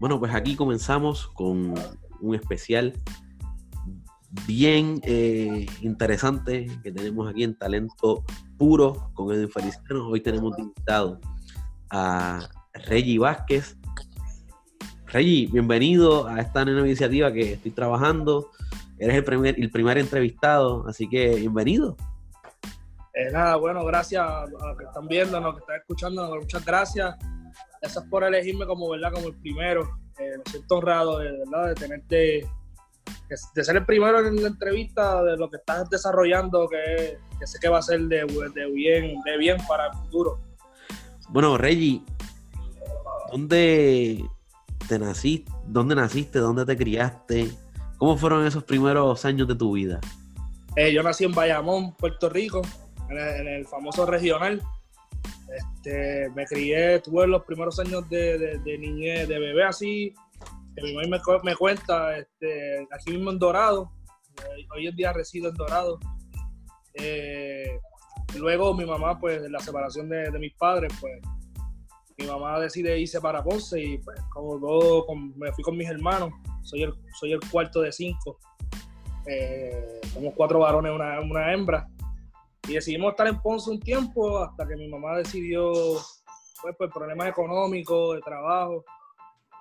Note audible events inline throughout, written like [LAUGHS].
Bueno, pues aquí comenzamos con un especial bien eh, interesante que tenemos aquí en Talento Puro con Edwin Feliciano. Hoy tenemos invitado a Reggie Vázquez. Reggie, bienvenido a esta nueva iniciativa que estoy trabajando. Eres el primer, el primer entrevistado, así que bienvenido. Eh, nada, bueno, gracias a los que están viendo, a los que están escuchando, muchas gracias. Gracias por elegirme como, ¿verdad? como el primero. Eh, me siento honrado de, ¿verdad? de tenerte, de ser el primero en la entrevista de lo que estás desarrollando, que, sé que va a ser de, bien, de bien para el futuro. Bueno, Reggie, ¿dónde te naciste? ¿Dónde naciste? ¿Dónde te criaste? ¿Cómo fueron esos primeros años de tu vida? Eh, yo nací en Bayamón, Puerto Rico, en el famoso regional. Este, me crié, tuve los primeros años de, de, niñez, de bebé así, que mi mamá me, cuenta, este, aquí mismo en Dorado, eh, hoy en día resido en Dorado. Eh, luego mi mamá, pues, la separación de, mis padres, pues, mi mamá decide irse para Ponce y pues, como todo, me fui con mis hermanos, soy el, soy el cuarto de cinco, eh, somos cuatro varones una, una hembra. Y decidimos estar en Ponce un tiempo hasta que mi mamá decidió, pues por problemas económicos, de trabajo,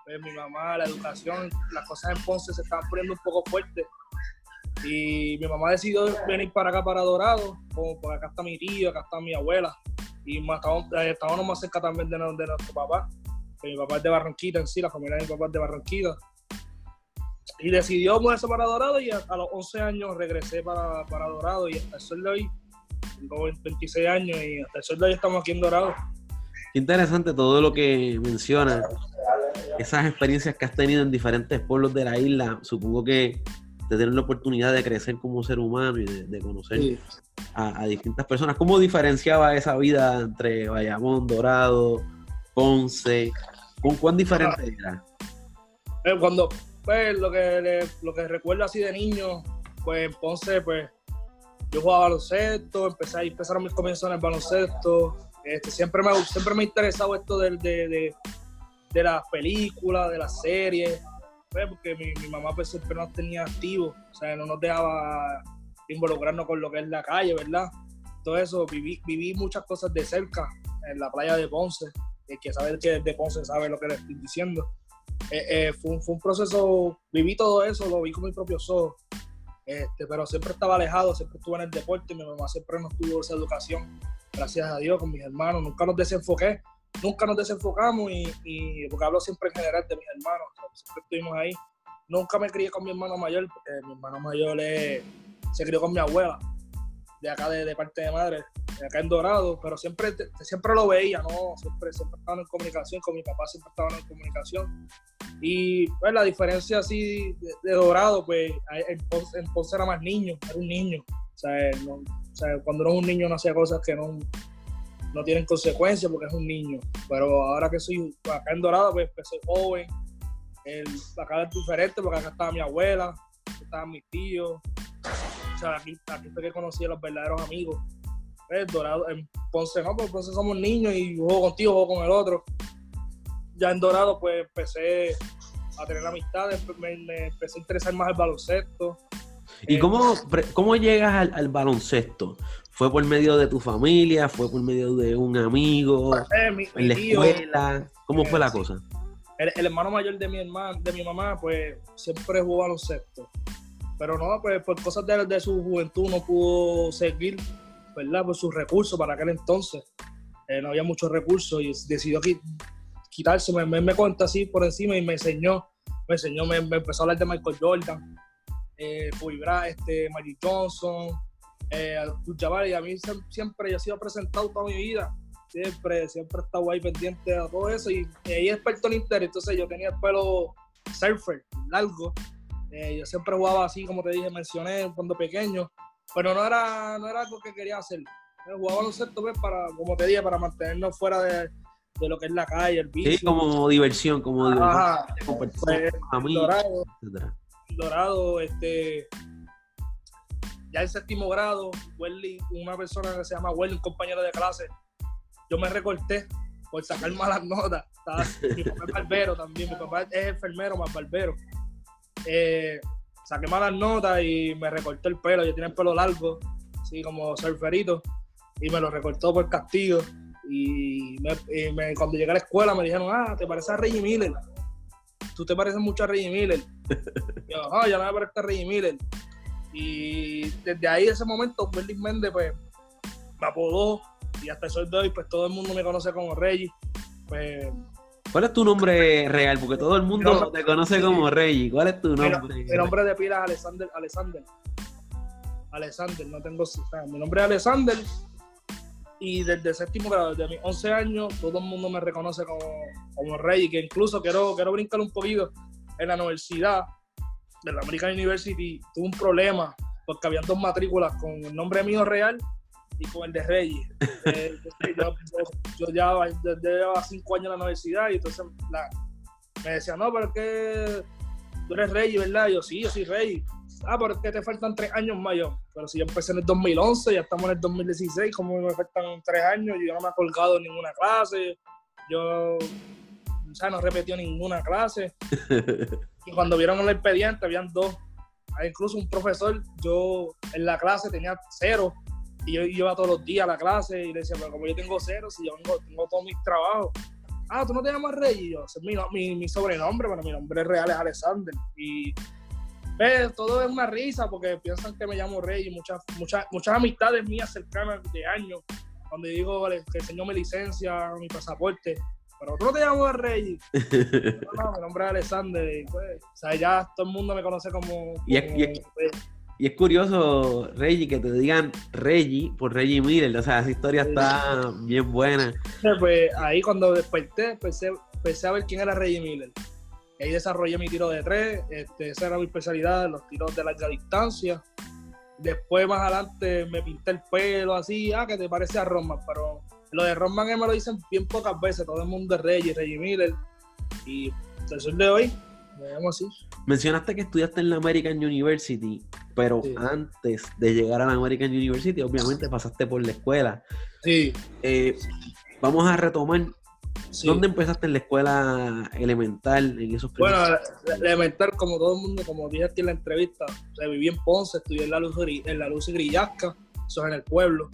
pues mi mamá, la educación, las cosas en Ponce se estaban poniendo un poco fuertes. Y mi mamá decidió venir para acá, para Dorado, porque acá está mi tío, acá está mi abuela. Y más, estábamos, más cerca también de, de nuestro papá, que mi papá es de Barranquita en sí, la familia de mi papá es de Barranquita. Y decidió moverse para Dorado y a, los 11 años regresé para, para Dorado y hasta el sol de hoy tengo 26 años y hasta el sol de hoy estamos aquí en Dorado. Qué interesante todo lo que mencionas, esas experiencias que has tenido en diferentes pueblos de la isla, supongo que te dieron la oportunidad de crecer como ser humano y de, conocer a, distintas personas. ¿Cómo diferenciaba esa vida entre Bayamón, Dorado, Ponce? ¿Con cuán diferente era? Eh, cuando, pues, lo que, lo que recuerdo así de niño, pues en Ponce, pues, yo jugaba baloncesto, empecé, empezaron mis comienzos en el baloncesto. Este, siempre, me, siempre me ha interesado esto de, de, de, las películas, de las series, pues, porque mi, mi, mamá pues, siempre nos tenía activos, o sea, no nos dejaba involucrarnos con lo que es la calle, ¿verdad? Todo eso, viví, viví muchas cosas de cerca en la playa de Ponce, el que sabe que es de Ponce sabe lo que le estoy diciendo. Eh, eh, fue, un, fue, un, proceso, viví todo eso, lo vi con mis propios ojos. Este, pero siempre estaba alejado, siempre estuve en el deporte, mi mamá siempre nos tuvo esa educación, gracias a Dios, con mis hermanos, nunca nos desenfoqué, nunca nos desenfocamos y, porque hablo siempre en general de mis hermanos, siempre estuvimos ahí. Nunca me crié con mi hermano mayor, porque mi hermano mayor se crió con mi abuela, de acá de, parte de madre, acá en Dorado, pero siempre, siempre lo veía, ¿no? Siempre, siempre estaban en comunicación, con mi papá siempre estaban en comunicación. Y pues la diferencia así de, Dorado, pues en Ponce, era más niño, era un niño. O sea, cuando uno es un niño no hacía cosas que no, no tienen consecuencias porque es un niño. Pero ahora que soy acá en Dorado, pues, pues soy joven. El, acá es diferente porque acá estaba mi abuela, estaban mis tíos. O sea, aquí, aquí fue que conocí a los verdaderos amigos. Pues, Dorado, en Ponce no, porque Ponce somos niños y juego contigo, juego con el otro ya en Dorado pues empecé a tener amistades, pues, me, empecé a interesar más el baloncesto. ¿Y eh, cómo, cómo llegas al, baloncesto? ¿Fue por medio de tu familia? ¿Fue por medio de un amigo? Eh, ¿En la escuela? ¿Cómo fue la cosa? El, hermano mayor de mi hermana, de mi mamá, pues siempre jugó baloncesto. Pero no, pues por cosas de, su juventud no pudo seguir, ¿verdad? Por sus recursos para aquel entonces. Eh, no había muchos recursos y decidió quitarse, me, me, cuenta así por encima y me enseñó, me enseñó, me, empezó a hablar de Michael Jordan, eh, este, Magic Johnson, eh, y a mí siempre yo he sido presentado toda mi vida, siempre, siempre he estado ahí pendiente de todo eso y, ahí experto en Inter, entonces yo tenía el pelo surfer, largo, eh, yo siempre jugaba así, como te dije, mencioné cuando pequeño, pero no era, no era algo que quería hacer. Jugaba baloncesto pues, para, como te dije, para mantenernos fuera de, de lo que es la calle, el vicio. Sí, como diversión, como diversión. Pues, Dorado, Dorado, este, ya en séptimo grado, Welly, una persona que se llama Welly, un compañero de clase, yo me recorté por sacar malas notas. mi papá es barbero también, mi papá es enfermero más barbero. Eh, saqué malas notas y me recortó el pelo, yo tenía el pelo largo, así como surferito, y me lo recortó por castigo. Y, cuando llegué a la escuela me dijeron, ah, te pareces a Reggie Miller. Tú te pareces mucho a Reggie Miller. y [LAUGHS] yo, ah, ya me parezco a Reggie Miller. Y desde ahí, ese momento, Berlin Méndez, pues, me apodó y hasta el sol de hoy, pues todo el mundo me conoce como Reggie. Pues, ¿Cuál es tu nombre real? Porque todo el mundo te conoce como Reggie. ¿Cuál es tu nombre? Mi, nombre de pila es Alexander. Alexander. Alexander, no tengo. Mi nombre es Alexander. Y desde séptimo grado, desde mis 11 años, todo el mundo me reconoce como, como Reggie. Que incluso quiero, quiero brincar un poquito. En la universidad de la American University tuve un problema porque habían dos matrículas con el nombre mío real y con el de Reyes. Eh, yo, ya llevaba cinco años en la universidad y entonces me decían, no, pero es que tú eres Reyes, ¿verdad? Y yo, sí, yo soy Rey. Ah, pero es que te faltan tres años más yo. Pero si yo empecé en el 2011, ya estamos en el 2016, como me faltan tres años, yo no me he colgado en ninguna clase, yo, o sea, no repetió ninguna clase. [LAUGHS] y cuando vieron el expediente, habían dos. incluso un profesor, yo en la clase tenía cero y yo iba todos los días a la clase y le decía, pero como yo tengo cero, si yo tengo, todos mis trabajos. Ah, tú no te llamas Rey. Y yo, ese es mi, mi, sobrenombre, pero mi nombre real es Alexander. Y ve, todo es una risa porque piensan que me llamo Rey y muchas, muchas, muchas amistades mías cercanas de años, donde digo que enseñó mi licencia, mi pasaporte. Pero tú no te llamas Rey. [LAUGHS] no, mi nombre es Alexander. Y pues, o sea, ya todo el mundo me conoce como. y, y es curioso, Reggie, que te digan Reggie por Reggie Miller. O sea, esa historia está bien buena. Pues ahí cuando desperté, empecé, a ver quién era Reggie Miller. Y ahí desarrollé mi tiro de tres. Este, esa era mi especialidad, los tiros de larga distancia. Después, más adelante, me pinté el pelo así. Ah, que te parece a Roman. Pero lo de Roman me lo dicen bien pocas veces. Todo el mundo es Reggie, Reggie Miller. Y el sol de hoy, me así. Mencionaste que estudiaste en la American University pero antes de llegar a la American University, obviamente pasaste por la escuela. Sí. Eh, vamos a retomar. ¿Dónde empezaste en la escuela elemental? En esos bueno, elemental, como todo el mundo, como dije aquí en la entrevista, viví en Ponce, estudié en la Luz, en la Luz Grillasca, eso es en el pueblo.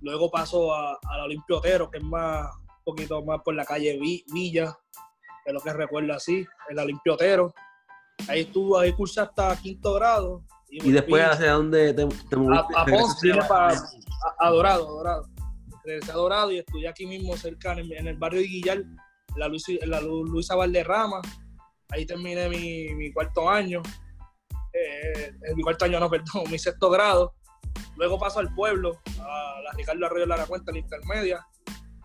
Luego paso a, la Olimpio Otero, que es más, un poquito más por la calle Villa, es lo que recuerdo así, en la Olimpio Otero. Ahí estuve, ahí cursé hasta quinto grado y, después, ¿hacia dónde te, te moviste? A, a Ponce, para, a, Dorado, Dorado. Regresé a Dorado y estudié aquí mismo cerca, en, el barrio de Guillar, la, Luis, la Luisa Valderrama. Ahí terminé mi, mi cuarto año. Eh, mi cuarto año, no, [LAUGHS] perdón, mi sexto grado. Luego paso al pueblo, a la Ricardo Arroyo de la Cuenta, la intermedia.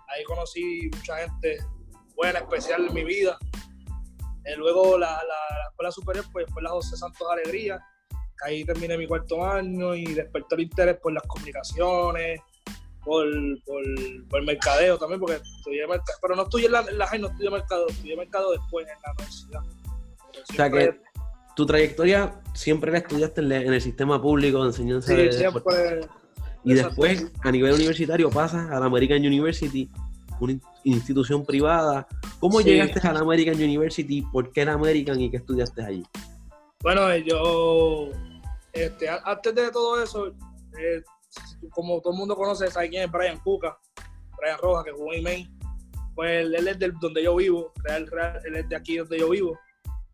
Ahí conocí mucha gente buena, especial en mi vida. Eh, luego la, la, escuela superior pues, fue la José Santos Alegría ahí terminé mi cuarto año y despertó el interés por las comunicaciones, por, por, el mercadeo también, porque estudié mercado, pero no estudié en la, en la no estudié mercado, estudié mercado después en la universidad. o sea que tu trayectoria siempre la estudiaste en, el sistema público de enseñanza. Sí, siempre. Y después, a nivel universitario, pasas a la American University, una institución privada. ¿Cómo llegaste a la American University? ¿Por qué la American y qué estudiaste allí? Bueno, yo este, antes de todo eso, eh, como todo el mundo conoce, ¿sabe quién es Brian Cuca? Brian Rojas, que jugó en Maine. Pues él, es de donde yo vivo, real, real, él es de aquí donde yo vivo.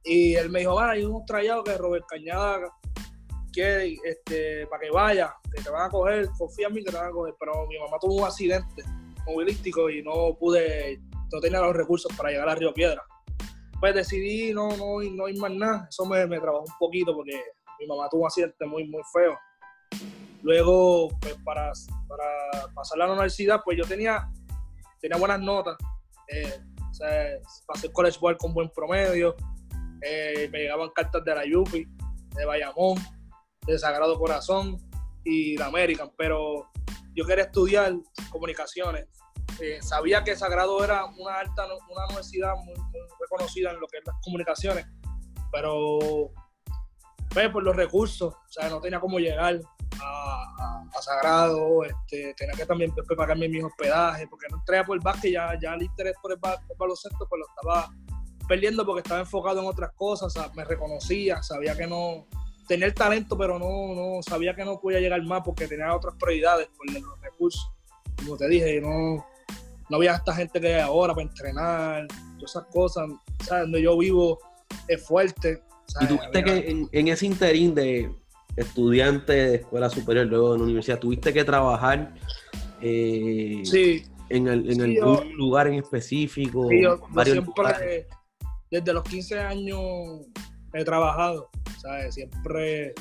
Y él me dijo, hay un trayado que Robert Cañada quiere este, para que vaya, que te van a coger, confía en mí que te van a coger. Pero mi mamá tuvo un accidente movilístico y no pude, no tenía los recursos para llegar a Río Piedra. Pues decidí no, no, no ir más nada. Eso me, me trabajó un poquito porque mi mamá tuvo un accidente muy, muy feo. Luego, pues para, para pasar a la universidad, pues yo tenía, tenía buenas notas. Eh, pasé el college board con buen promedio. Eh, me llegaban cartas de la Yupi, de Bayamón, de Sagrado Corazón y de American, pero yo quería estudiar comunicaciones. Eh, sabía que Sagrado era una alta, una universidad muy, reconocida en lo que es las comunicaciones, pero pues, por los recursos, o sea, no tenía cómo llegar. a, Sagrado, este, tenía que también pagarme mis hospedajes, porque no entré por el básquet, ya, ya el interés por el, baloncesto pues lo estaba perdiendo porque estaba enfocado en otras cosas, me reconocía, sabía que no, tenía el talento, pero no, no sabía que no podía llegar más porque tenía otras prioridades por los recursos. Como te dije, no, no había esta gente que hay ahora para entrenar, todas esas cosas, ¿sabes? Donde yo vivo es fuerte. Y tuviste que en, ese interín de estudiante de escuela superior, luego de la universidad, tuviste que trabajar eh, en, algún lugar en específico. Sí, yo, siempre, desde los 15 años he trabajado, ¿sabes? Siempre,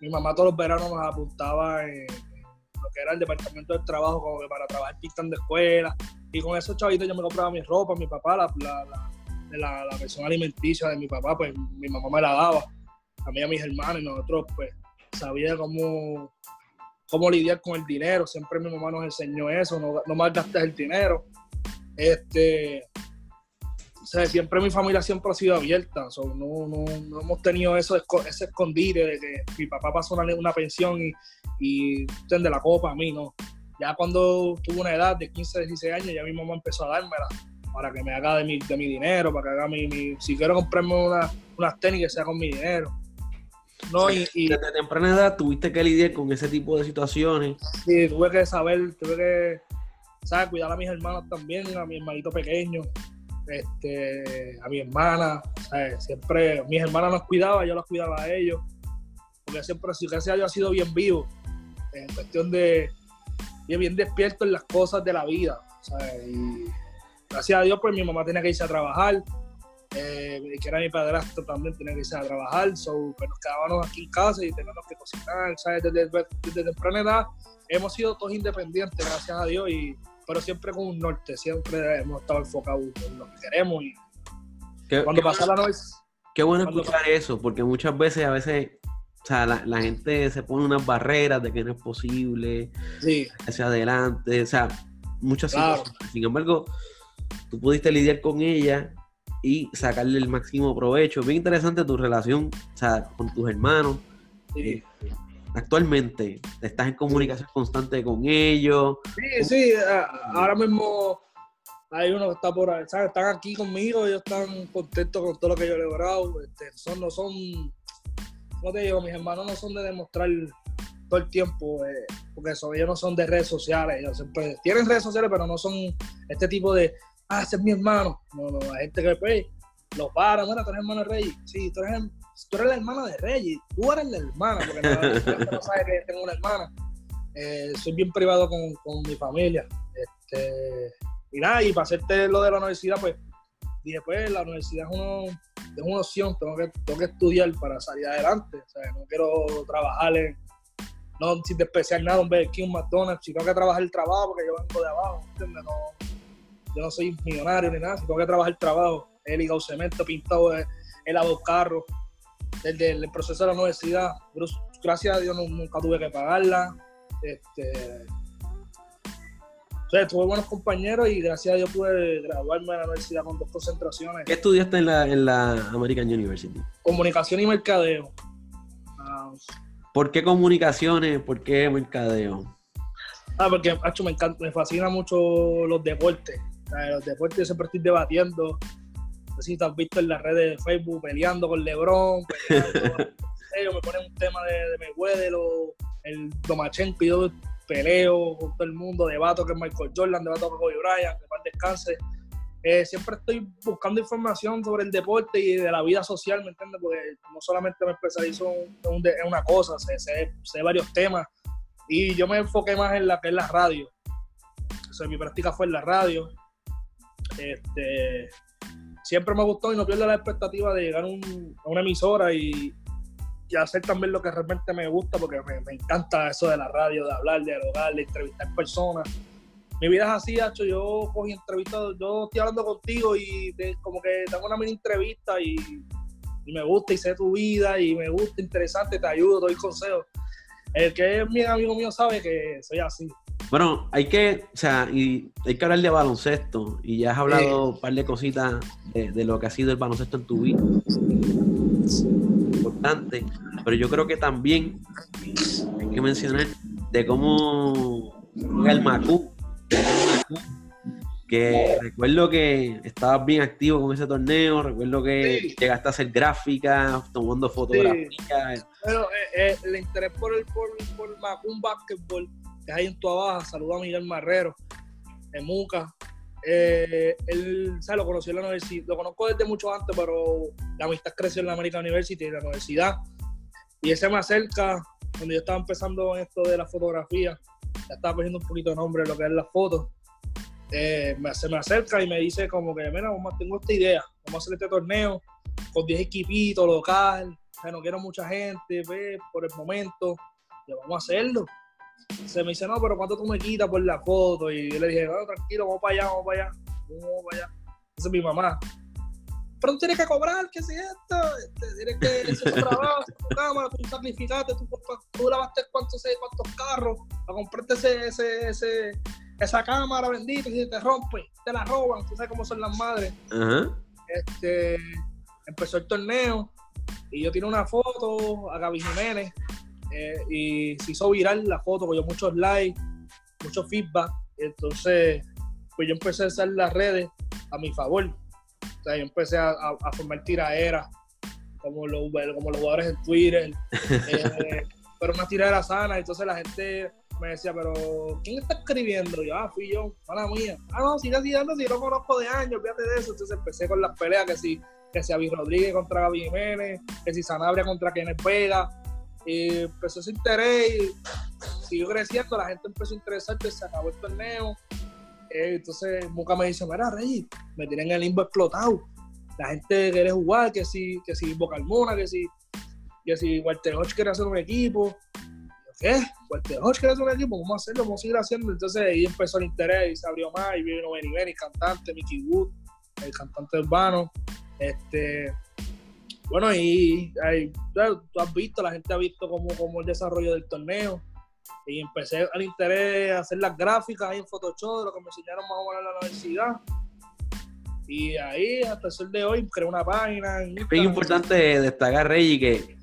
mi mamá todos los veranos nos apuntaba en, lo que era el departamento del trabajo, como que para trabajar pintando de escuela, y con esos chavitos yo me compraba mi ropa, mi papá, la, la, la, la versión alimenticia de mi papá, pues mi mamá me la daba, a mí y a mis hermanos, y nosotros pues sabía cómo, cómo lidiar con el dinero, siempre mi mamá nos enseñó eso, no, no malgastes el dinero. Este, o sea, siempre mi familia siempre ha sido abierta, no, no, no, hemos tenido eso, ese escondite de que mi papá pasó una, una pensión y, y de la copa a mí, no. Ya cuando tuve una edad de 15, 16 años, ya mi mamá empezó a dármela para que me haga de mi, de mi dinero, para que haga mi, mi si quiero comprarme una, unas tenis que sea con mi dinero. No, y, desde temprana edad tuviste que lidiar con ese tipo de situaciones. Sí, tuve que saber, tuve que ¿sabes? cuidar a mis hermanos también, a mi hermanito pequeño, este, a mi hermana. ¿sabes? Siempre, mis hermanas nos cuidaban, yo los cuidaba a ellos. Porque siempre, si gracias a Dios, ha sido bien vivo. En cuestión de bien, bien despierto en las cosas de la vida. ¿sabes? Y gracias a Dios, pues mi mamá tenía que irse a trabajar eh, que era mi padrastro también tenía que irse a trabajar, so, pues nos quedábamos aquí en casa y teníamos que cocinar, ¿sabes? Desde, desde, temprana edad hemos sido todos independientes, gracias a Dios, y, pero siempre con un norte, siempre hemos estado enfocados en lo que queremos y cuando pasa la noche... Qué bueno escuchar eso, porque muchas veces, a veces, o sea, la, gente se pone unas barreras de que no es posible, sí. hacia adelante, o sea, muchas cosas. Sin embargo, tú pudiste lidiar con ella y sacarle el máximo provecho. Bien interesante tu relación con tus hermanos. Eh, actualmente estás en comunicación constante con ellos. Sí, sí, ahora mismo hay uno que está por ahí, están aquí conmigo, ellos están contentos con todo lo que yo he logrado. Este, son, no son, como te digo, mis hermanos no son de demostrar todo el tiempo, eh, porque ellos no son de redes sociales, ellos siempre tienen redes sociales, pero no son este tipo de, ah, ese es mi hermano. No, no, hay gente que pues lo para, bueno, tú eres hermano de Rey. Sí, tú eres, tú eres la hermana de Rey, tú eres la hermana, porque no, no sabes que tengo una hermana. Eh, soy bien privado con, con, mi familia. Este, y nada, y para hacerte lo de la universidad, pues, dije, pues, la universidad es, uno, es una opción, tengo que, tengo que estudiar para salir adelante. O sea, no quiero trabajar en, no sin despreciar nada, un Burger un McDonald's, si tengo que trabajar el trabajo, porque yo vengo de abajo, ¿entiendes? Yo no soy millonario ni nada, si tengo que trabajar el trabajo, he ligado cemento, pintado, he, lavado carros, desde el proceso de la universidad, gracias a Dios nunca tuve que pagarla, este, tuve buenos compañeros y gracias a Dios pude graduarme en la universidad con dos concentraciones. ¿Qué estudiaste en la, en la American University? Comunicación y mercadeo. Ah, ¿Por qué comunicaciones? ¿Por qué mercadeo? Ah, porque me encanta, me fascina mucho los deportes los deportes yo siempre estoy debatiendo. No sé si te has visto en las redes de Facebook peleando con LeBron, peleando, [LAUGHS] me ponen un tema de, de Mayweather o el Domachenko y yo peleo con todo el mundo, debato con Michael Jordan, debato con Kobe Bryant, que para descanse. Eh, siempre estoy buscando información sobre el deporte y de la vida social, ¿me entiendes? Porque no solamente me especializo en, una cosa, sé, sé, varios temas. Y yo me enfoqué más en la que es la radio. O sea, mi práctica fue en la radio. Este, siempre me gustó y no pierdo la expectativa de llegar a una emisora y, hacer también lo que realmente me gusta, porque me, encanta eso de la radio, de hablar, de dialogar, de entrevistar personas. Mi vida es así, hecho yo cogí entrevistas, yo estoy hablando contigo y como que tengo una mini entrevista y, y, me gusta y sé tu vida y me gusta, interesante, te ayudo, doy consejos. El que es mi amigo mío sabe que soy así. Bueno, hay que, o sea, y hay que hablar de baloncesto. Y ya has hablado un par de cositas de, lo que ha sido el baloncesto en tu vida. importante, pero yo creo que también hay que mencionar de cómo el Macú, que recuerdo que estabas bien activo con ese torneo, recuerdo que llegaste a hacer gráficas, tomando fotografías. Pero eh, eh, el interés por el por, por Macú Basketball, que hay en tu abajo, saludo a Miguel Marrero, en Muca, eh, él, ¿sabes? Lo conocí en la universidad, lo conozco desde mucho antes, pero la amistad creció en la American University, en la universidad. Y ese me acerca, cuando yo estaba empezando esto de la fotografía, ya estaba poniendo un poquito de nombre lo que es la foto. Eh, se me acerca y me dice como que, mira, tengo esta idea, vamos a hacer este torneo con 10 equipitos local, no quiero mucha gente, ve, por el momento, y vamos a hacerlo se me dice, no, pero ¿cuánto tú me quitas por la foto? Y yo le dije, no, tranquilo, vamos para allá, vamos para allá, vamos para allá. Esa es mi mamá. Pero tú tienes que cobrar, ¿qué es esto? Este, tienes que hacer tu trabajo, tu cámara, tú sacrificaste, tú, tú lavaste cuántos, cuántos carros para comprarte ese, ese, ese, esa cámara bendita, y si te rompe, te la roban, tú sabes cómo son las madres. este, empezó el torneo y yo tiré una foto a Gaby Jiménez eh, y se hizo viral la foto, cogió muchos likes, mucho feedback. Entonces, pues yo empecé a usar las redes a mi favor. O sea, yo empecé a, formar tiraderas, como los, como los jugadores en Twitter, [LAUGHS] eh, pero una tiradera sana. Entonces la gente me decía, pero ¿quién está escribiendo? yo, ah, fui yo, mala mía. Ah, no, sigue siguiendo, si lo conozco de años, fíjate de eso. Entonces empecé con las peleas que si, que si Avi Rodríguez contra Gaby Jiménez, que si Sanabria contra Kenneth Vega, y empezó ese interés y siguió creciendo, la gente empezó a interesarse, se acabó el torneo. Eh, entonces Muca me dice, mira, Rey, me tienen el limbo explotado. La gente quiere jugar, que si, que si Boca Almona, que si, que si Walter Hodge quiere hacer un equipo. ¿Qué? Walter Hodge quiere hacer un equipo, vamos hacerlo, vamos a seguir haciendo. Entonces ahí empezó el interés y se abrió más y vino Benny Benny, cantante, Mickey Wood, el cantante urbano. Este, bueno, y tú has visto, la gente ha visto cómo, el desarrollo del torneo. Y empecé al interés a hacer las gráficas ahí en Photoshop, de lo que me enseñaron más o menos en la universidad. Y ahí, hasta el sol de hoy, creé una página. Es bien importante destacar, Reggie, que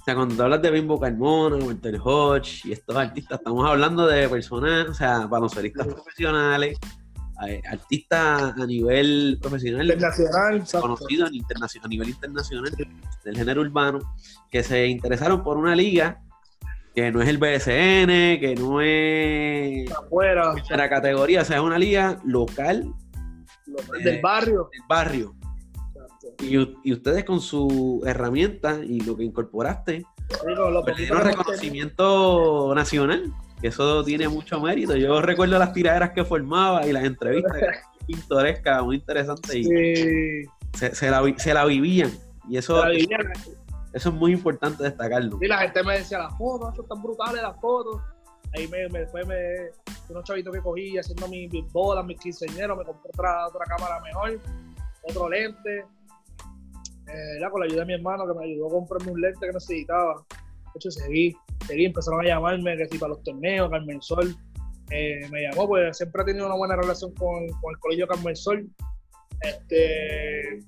o sea, cuando hablas de Bimbo Carmona, Walter Hodge y estos artistas, estamos hablando de personas, o sea, baloncelistas profesionales artistas a nivel profesional, internacional, conocidos a nivel internacional del género urbano, que se interesaron por una liga que no es el BSN, que no es afuera, la categoría, o sea, es una liga local del barrio. Del barrio. Y, y, ustedes con su herramienta y lo que incorporaste, pues, le dieron reconocimiento nacional eso tiene mucho mérito. Yo recuerdo las tiraderas que formaba y las entrevistas pintorescas, muy interesantes. Y se, la, vivían. Y eso, eso es muy importante destacarlo. Y la gente me decía, las fotos, son tan brutales las fotos. Ahí me, me, después me, unos chavitos que cogí haciendo mis, bolas, mis quinceñeros, me compré otra, otra cámara mejor, otro lente. Eh, con la ayuda de mi hermano que me ayudó a comprarme un lente que necesitaba. De hecho, seguí seguí, empezaron a llamarme, que si para los torneos, Carmen Sol eh, me llamó, pues siempre he tenido una buena relación con, con el colegio Carmen Sol. Este,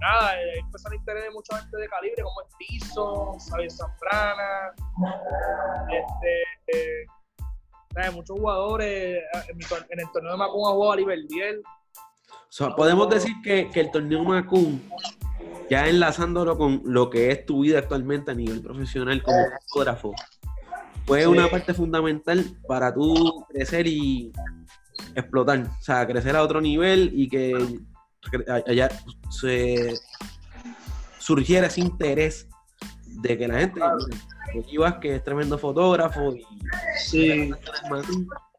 nada, eh, empezaron a interesar mucha gente de calibre, como Estizo, Xavier Zambrana, este, eh, muchos jugadores, en, el torneo de Macum ha jugado a Biel. O sea, podemos decir que, que el torneo Macum ya enlazándolo con lo que es tu vida actualmente a nivel profesional como fotógrafo, fue una parte fundamental para tú crecer y explotar, o sea, crecer a otro nivel y que allá se surgiera ese interés de que la gente, claro. que es tremendo fotógrafo y sí.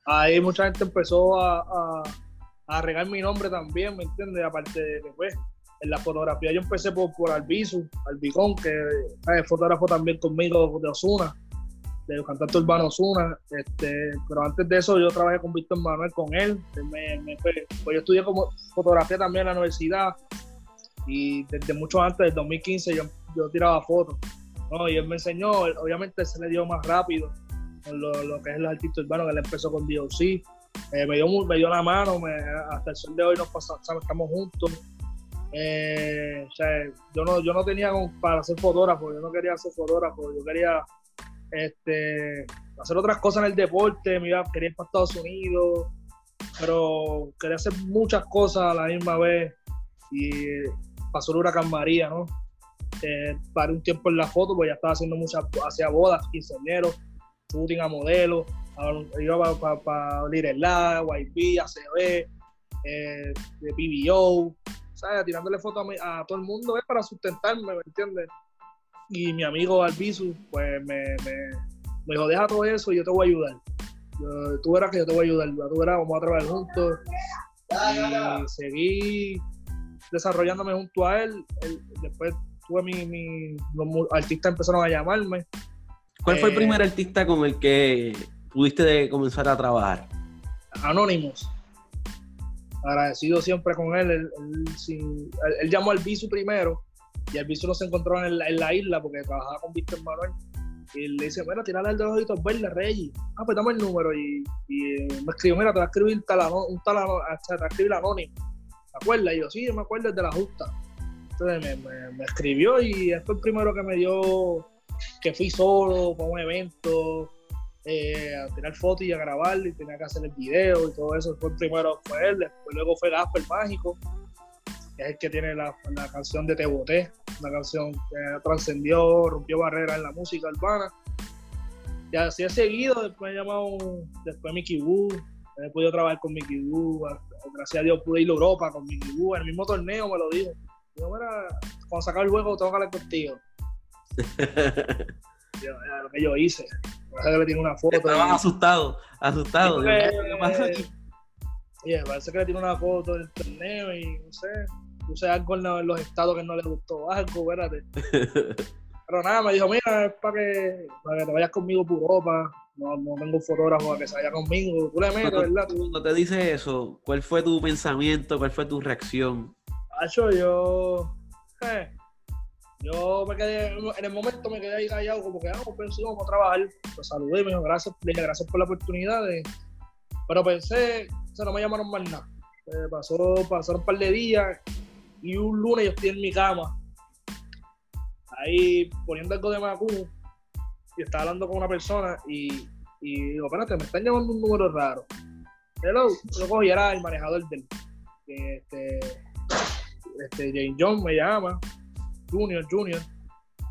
ahí mucha gente empezó a, a, regar mi nombre también, ¿me entiendes? Aparte de que pues en la fotografía yo empecé por, por Albizu, Albicón, que es fotógrafo también conmigo de Osuna, del cantante urbano Osuna. Este, pero antes de eso yo trabajé con Víctor Manuel, con él. pues yo estudié como fotografía también en la universidad y desde mucho antes, del 2015, yo, yo tiraba fotos. ¿no? Y él me enseñó, obviamente se le dio más rápido lo, lo que es el artista urbano, que él empezó con DOC. Eh, me, dio, me dio la mano, hasta el sol de hoy nos pasamos, estamos juntos Eh, yo no, yo no tenía para ser fotógrafo, yo no quería ser fotógrafo, yo quería este, hacer otras cosas en el deporte, me iba, quería ir para Estados Unidos, pero quería hacer muchas cosas a la misma vez y pasó el huracán María, ¿no? Eh, paré un tiempo en la foto, porque ya estaba haciendo muchas, hacía bodas, quinceañeros, shooting a modelos, iba para pa, pa YP, ACB, eh, de PBO, ¿sabes? Tirándole fotos a, todo el mundo, es para sustentarme, ¿me entiendes? Y mi amigo Albizu, pues me, me, me, dijo, deja todo eso y yo te voy a ayudar. tú verás que yo te voy a ayudar, tú verás, vamos a trabajar juntos. Y seguí desarrollándome junto a él. después tuve mi, mi, los artistas empezaron a llamarme. ¿Cuál fue el eh, primer artista con el que pudiste comenzar a trabajar? Anónimos. Agradecido siempre con él. Él, llamó al Bisu primero y el Bisu no se encontró en, la isla porque trabajaba con Víctor Manuel. Y le dice, bueno, tirale el de los ojitos verdes, Reggie. Ah, pues dame el número. Y, me escribió, mira, te va a escribir un tal, un tal te va a escribir anónimo. ¿Te acuerdas? Y yo, sí, yo me acuerdo de la justa. Entonces me, escribió y fue el primero que me dio que fui solo para un evento eh, a tirar fotos y a grabar y tenía que hacer el video y todo eso. Fue primero, fue él. Después luego fue Gasper Mágico, que es el que tiene la, canción de Te Boté, una canción que trascendió, rompió barreras en la música urbana. Y así he seguido, después he llamado, después Mickey Woo, he podido trabajar con Mickey Woo, gracias a Dios pude ir a Europa con Mickey Woo, en el mismo torneo me lo dijo. Yo, mira, cuando sacar el juego tengo que hablar contigo. [LAUGHS] yo, lo que yo hice. Parece que le tiene una foto. Estaban asustados, asustados. ¿Qué pasa aquí? Oye, parece que le tiene una foto del torneo y no sé, puse algo en los estados que no le gustó, algo, espérate. [LAUGHS] Pero nada, me dijo, mira, es para que, para que te vayas conmigo por Europa, no, no tengo un fotógrafo para que se vaya conmigo, tú le metes, ¿verdad? Cuando te dice eso, ¿cuál fue tu pensamiento, cuál fue tu reacción? Hacho, yo, eh, yo me quedé, en el momento me quedé ahí callado, como que, ah, pues vamos a trabajar. Lo saludé me dijo, gracias, le dije, gracias por la oportunidad. Pero pensé, o no me llamaron más nada. Eh, pasó, pasaron un par de días y un lunes yo estoy en mi cama, ahí poniendo algo de Macu, y estaba hablando con una persona y, y digo, espérate, me están llamando un número raro. Hello, lo cogí, era el manejador del. Este, este, Jane John me llama Junior, Junior,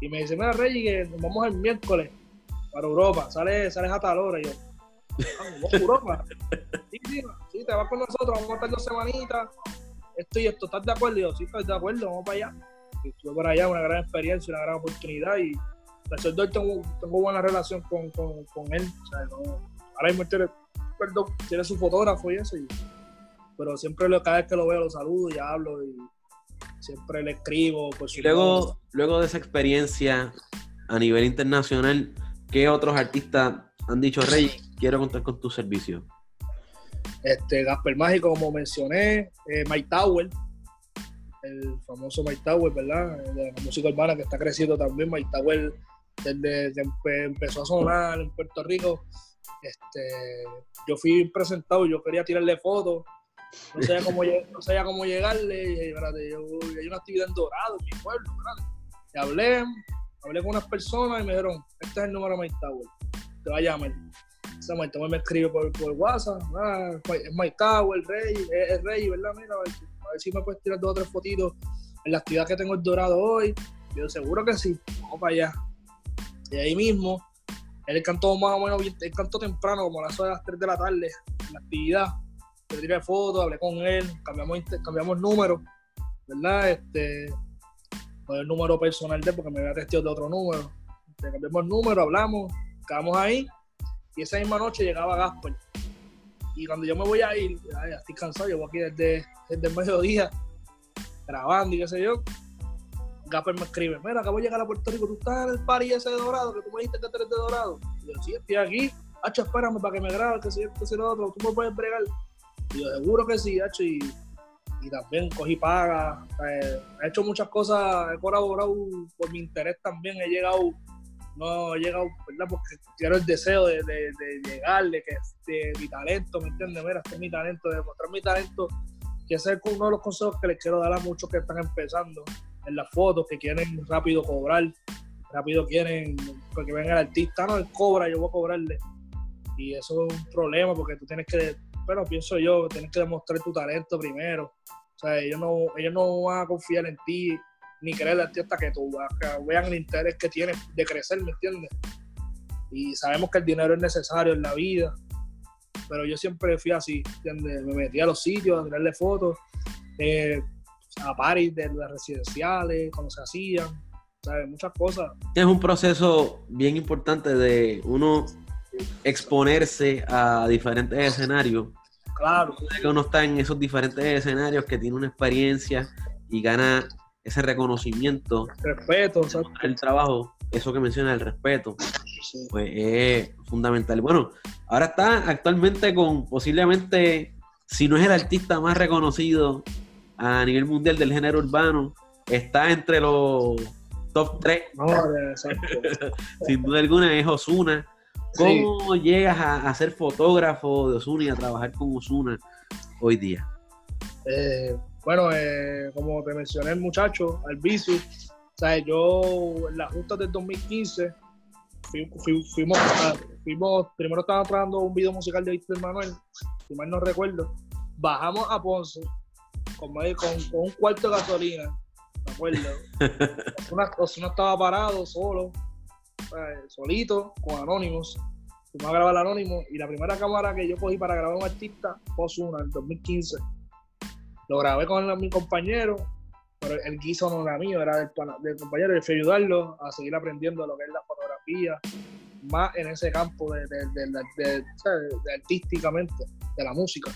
y me dice, mira, Reggie, que nos vamos el miércoles para Europa, sales, sales a tal hora, y yo, vamos a Europa. [LAUGHS] sí, sí, sí, te vas con nosotros, vamos a estar dos semanitas, esto y esto, ¿estás de acuerdo? Y yo, sí, estoy de acuerdo, vamos para allá. Y estuve por allá, una gran experiencia, una gran oportunidad, y gracias tengo, tengo buena relación con, con, con él, o sea, no, ahora mismo tiene, perdón, tiene su fotógrafo y eso, y, pero siempre cada vez que lo veo lo saludo y hablo, y siempre le escribo. Por y luego, luego de esa experiencia a nivel internacional, ¿qué otros artistas han dicho, Rey, quiero contar con tu servicio? Este, Gasper Mágico, como mencioné, eh, Mike Tower, el famoso Mike Tower, ¿verdad? De la música urbana que está creciendo también. Mike Tower, desde que empezó a sonar en Puerto Rico, este, yo fui presentado, yo quería tirarle fotos no sabía cómo, no sabía cómo llegarle. Y yo, hay una actividad en Dorado, en mi pueblo. Y hablé, hablé con unas personas y me dijeron, este es el número de Mike Tower, te va a llamar. Ese Mike Tower me escribe por, por WhatsApp, ah, es Mike Tower, el rey, es, rey, ¿verdad? Mira, a ver, si me puedes tirar dos o tres fotitos en la actividad que tengo en Dorado hoy. Yo seguro que sí, vamos para allá. Y ahí mismo, él cantó más o menos, él cantó temprano, como a las, las 3 de la tarde, en la actividad le tiré fotos, hablé con él, cambiamos, cambiamos número, ¿verdad? Este, el número personal de porque me había testeado de otro número. Este, cambiamos el número, hablamos, quedamos ahí, y esa misma noche llegaba Gasper. Y cuando yo me voy a ir, ya, estoy cansado, llevo aquí desde, desde el mediodía, grabando y qué sé yo. Gasper me escribe, mira, acabo de llegar a Puerto Rico, tú estás en el party ese de Dorado, que tú me dijiste que eres de Dorado. Y yo, sí, estoy aquí, hacho, espérame para que me grabe, que si esto, si lo otro, tú me puedes bregar. Y yo seguro que sí, hecho, y, y también cogí paga. he hecho muchas cosas, he colaborado por mi interés también, he llegado, no he llegado, ¿verdad? Porque quiero el deseo de, de, llegar, de, que, de mi talento, ¿me entiendes? Mira, este es mi talento, de mostrar mi talento que ese es uno de los consejos que les quiero dar a muchos que están empezando en las fotos, que quieren rápido cobrar, rápido quieren, porque venga el artista, no, él cobra, yo voy a cobrarle. Y eso es un problema porque tú tienes que, bueno, pienso yo, tienes que demostrar tu talento primero. O sea, ellos no, ellos no van a confiar en ti ni creer en ti hasta que tú vean el interés que tienes de crecer, ¿me entiendes? Y sabemos que el dinero es necesario en la vida, pero yo siempre fui así, ¿entiendes? Me metí a los sitios a tirarle fotos, eh, a paris de las residenciales, cuando se hacían, ¿sabes? Muchas cosas. Es un proceso bien importante de uno exponerse a diferentes escenarios. Claro. Que uno está en esos diferentes escenarios, que tiene una experiencia y gana ese reconocimiento. Respeto, El trabajo, eso que menciona el respeto, pues es fundamental. Bueno, ahora está actualmente con posiblemente, si no es el artista más reconocido a nivel mundial del género urbano, está entre los top 3. [LAUGHS] Sin duda alguna es Osuna. ¿Cómo llegas a, ser fotógrafo de Osuna y a trabajar con Osuna hoy día? Eh, bueno, eh, como te mencioné, el muchacho, al vicio, sea, yo en las justas del 2015 fuimos, fuimos, primero estaba trabajando un video musical de Víctor Manuel, si mal no recuerdo, bajamos a Ponce con, con, un cuarto de gasolina, me acuerdo. [LAUGHS] Osuna, estaba parado, solo, solito, con Anónimos. Fuimos a grabar Anónimo y la primera cámara que yo cogí para grabar a un artista fue Osuna, en 2015. Lo grabé con mi compañero, pero el guiso no era mío, era del, compañero. Y fui a ayudarlo a seguir aprendiendo lo que es la fotografía, más en ese campo de, de, artísticamente, de la música.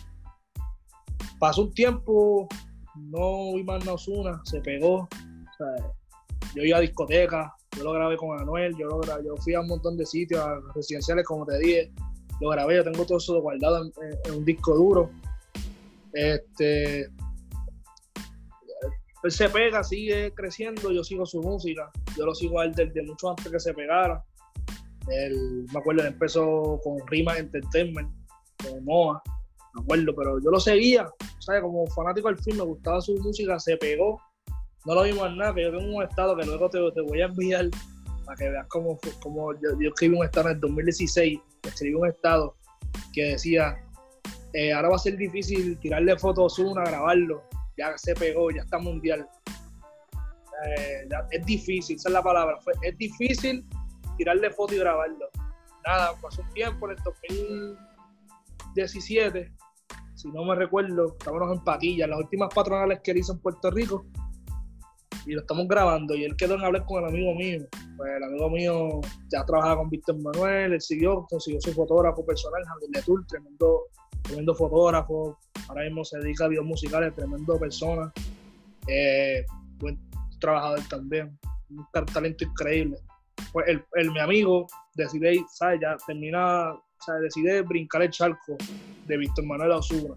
Pasó un tiempo, no vi más Osuna, se pegó. yo iba a discotecas, yo lo grabé con Anuel, yo, lo yo fui a un montón de sitios, a residenciales, como te dije, lo grabé, yo tengo todo eso guardado en un disco duro. Este, él se pega, sigue creciendo, yo sigo su música, yo lo sigo a él desde mucho antes que se pegara. Él, me acuerdo, él empezó con Rima Entertainment, con Moa, me acuerdo, pero yo lo seguía, ¿sabes? Como fanático del film, me gustaba su música, se pegó. No lo vimos en nada, que yo tengo un estado que luego te, te voy a enviar para que veas cómo, cómo yo, escribí un estado en el 2016, escribí un estado que decía, eh, ahora va a ser difícil tirarle fotos a uno, grabarlo, ya se pegó, ya está mundial. Eh, es difícil, esa es la palabra. es difícil tirarle foto y grabarlo. Nada, pasó un tiempo en el 2017, si no me recuerdo, estábamos en Patilla, las últimas patronales que él hizo en Puerto Rico, y lo estamos grabando. Y él quedó en hablar con el amigo mío. Pues el amigo mío ya trabajaba con Víctor Manuel, él siguió, consiguió su fotógrafo personal, Javier Letur, tremendo, tremendo fotógrafo, ahora mismo se dedica a videos musicales, tremendo persona, eh, buen trabajador también, un talento increíble. Pues el, mi amigo decide, ¿sabes? Ya termina, ¿sabes? Decide brincar el charco de Víctor Manuel Osuna.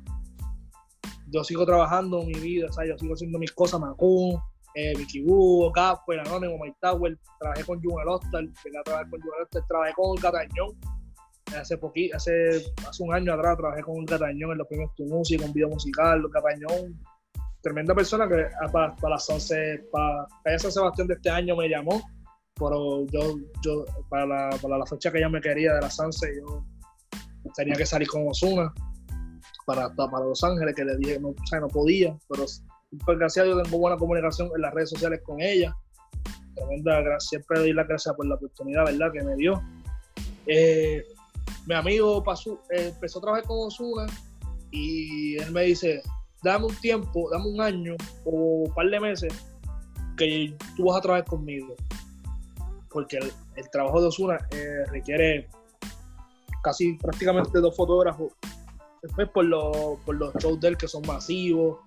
Yo sigo trabajando mi vida, ¿sabes? Yo sigo haciendo mis cosas, Macun, eh, Vicky Boo, el Anónimo, Mike Tower, trabajé con Jun Hostal, trabajé con Jun trabajé con Catañón, hace poquito, hace, hace un año atrás trabajé con Catañón en los premios Tu Música, un video musical, Catañón, tremenda persona que ah, para, para, las 11, para, San Sebastián de este año me llamó, pero yo, yo para, la, para la fecha que ella me quería de las 11, yo tenía que salir con Osuna para, para Los Ángeles, que le dije, no, o sea, no podía, pero pues, gracias a Dios tengo buena comunicación en las redes sociales con ella. Tremenda, siempre doy las gracias por la oportunidad, ¿verdad?, que me dio. Eh, mi amigo pasó, eh, empezó a trabajar con Osuna y él me dice, dame un tiempo, dame un año o un par de meses que tú vas a trabajar conmigo. Porque el, trabajo de Osuna eh, requiere casi prácticamente dos fotógrafos. Después por los, por los shows de él que son masivos.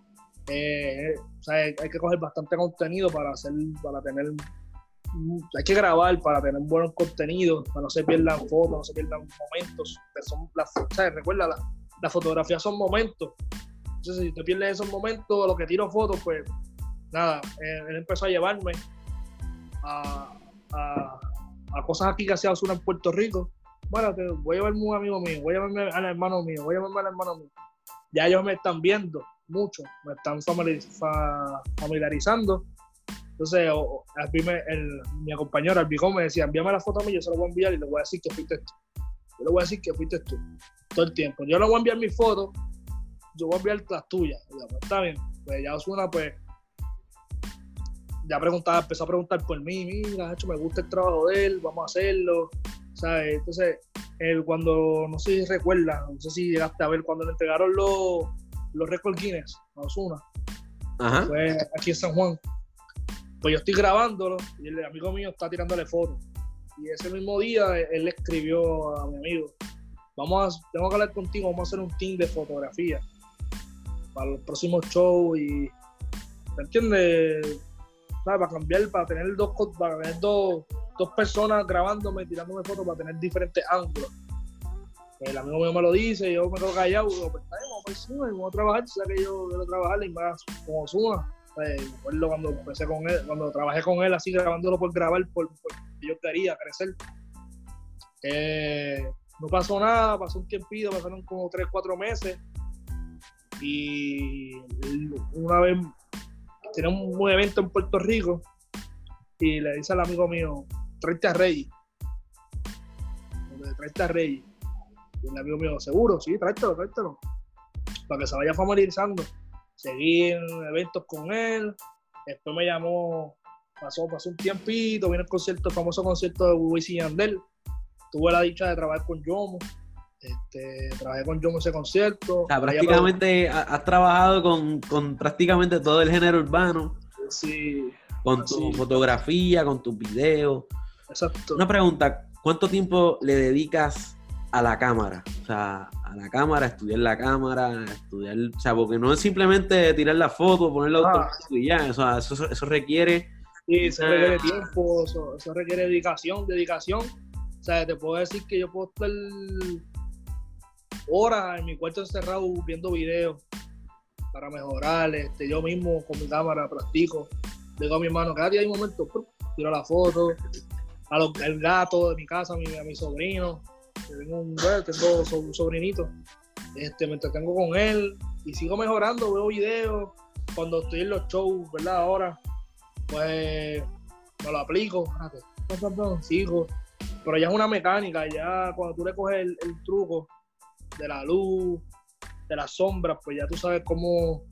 Eh, hay, que coger bastante contenido para hacer, para tener hay que grabar para tener buenos contenidos, para no se pierdan fotos, no se pierdan momentos. Son las, Recuerda, la, fotografía son momentos. Entonces, si te pierdes esos momentos, lo que tiro fotos, pues nada, eh, él empezó a llevarme a, cosas aquí que hacía Osuna en Puerto Rico. Bueno, voy a llevarme un amigo mío, voy a llevarme al hermano mío, voy a llevarme al hermano mío. Ya ellos me están viendo mucho, me están familiarizando. Entonces, mi compañero, el me decía, envíame la foto a mí, yo se lo voy a enviar y le voy a decir que fuiste tú. Yo le voy a decir que fuiste tú, todo el tiempo. Yo le voy a enviar mi foto, yo voy a enviar las tuyas. Pues, está bien. Pues ya Osuna, pues, ya preguntaba, empezó a preguntar por mí, mira, hecho, me gusta el trabajo de él, vamos a hacerlo. ¿Sabes? Entonces, él cuando, no sé si recuerda, no sé si llegaste a ver, cuando le entregaron los, los Record Guinness a Osuna, fue aquí en San Juan. Pues yo estoy grabándolo y el amigo mío está tirándole fotos. Y ese mismo día él le escribió a mi amigo, vamos a, tengo que hablar contigo, vamos a hacer un team de fotografía para los próximos shows y, ¿me entiendes? Para cambiar, para tener dos, para tener dos, dos personas grabándome, tirándome fotos para tener diferentes ángulos. El amigo mío me lo dice, yo me quedo callado, digo, pues vamos, pues, vamos a trabajar, sea que yo quiero trabajar y más como suma. Pues, recuerdo cuando empecé con él, cuando trabajé con él así grabándolo por grabar, por, yo quería crecer. Eh, no pasó nada, pasó un tiempito, pasaron como 3, 4 meses. Y una vez tenía un, evento en Puerto Rico y le dice al amigo mío, 30 Reyes. 30 Reyes. Y el amigo mío, seguro, sí, tráetelo, tráetelo. Para que se vaya familiarizando seguí en eventos con él, después me llamó, pasó, pasó un tiempito, vino el concierto, el famoso concierto de Wisin y Yandel, tuve la dicha de trabajar con Yomo, este, trabajé con Yomo ese concierto. prácticamente has trabajado con, con, prácticamente todo el género urbano. Sí. Con tu fotografía, con tus videos. Exacto. Una pregunta, ¿cuánto tiempo le dedicas a la cámara? O sea, a la cámara, estudiar la cámara, estudiar, o sea, porque no es simplemente tirar la foto, ponerla ah. y ya, o sea, eso, eso requiere... Sí, eso requiere tiempo, eso, eso, requiere dedicación, dedicación. O sea, te puedo decir que yo puedo estar horas en mi cuarto encerrado viendo videos para mejorar, este, yo mismo con mi cámara practico, digo a mi hermano, cada día hay un momento, tiro la foto, a los, al gato de mi casa, a mi, a mi sobrino, tengo un, tengo un sobrinito, este, me entretengo con él y sigo mejorando, veo videos, cuando estoy en los shows, ¿verdad? Ahora, pues me lo aplico, sigo, pero ya es una mecánica, ya cuando tú le coges el, truco de la luz, de las sombras, pues ya tú sabes cómo,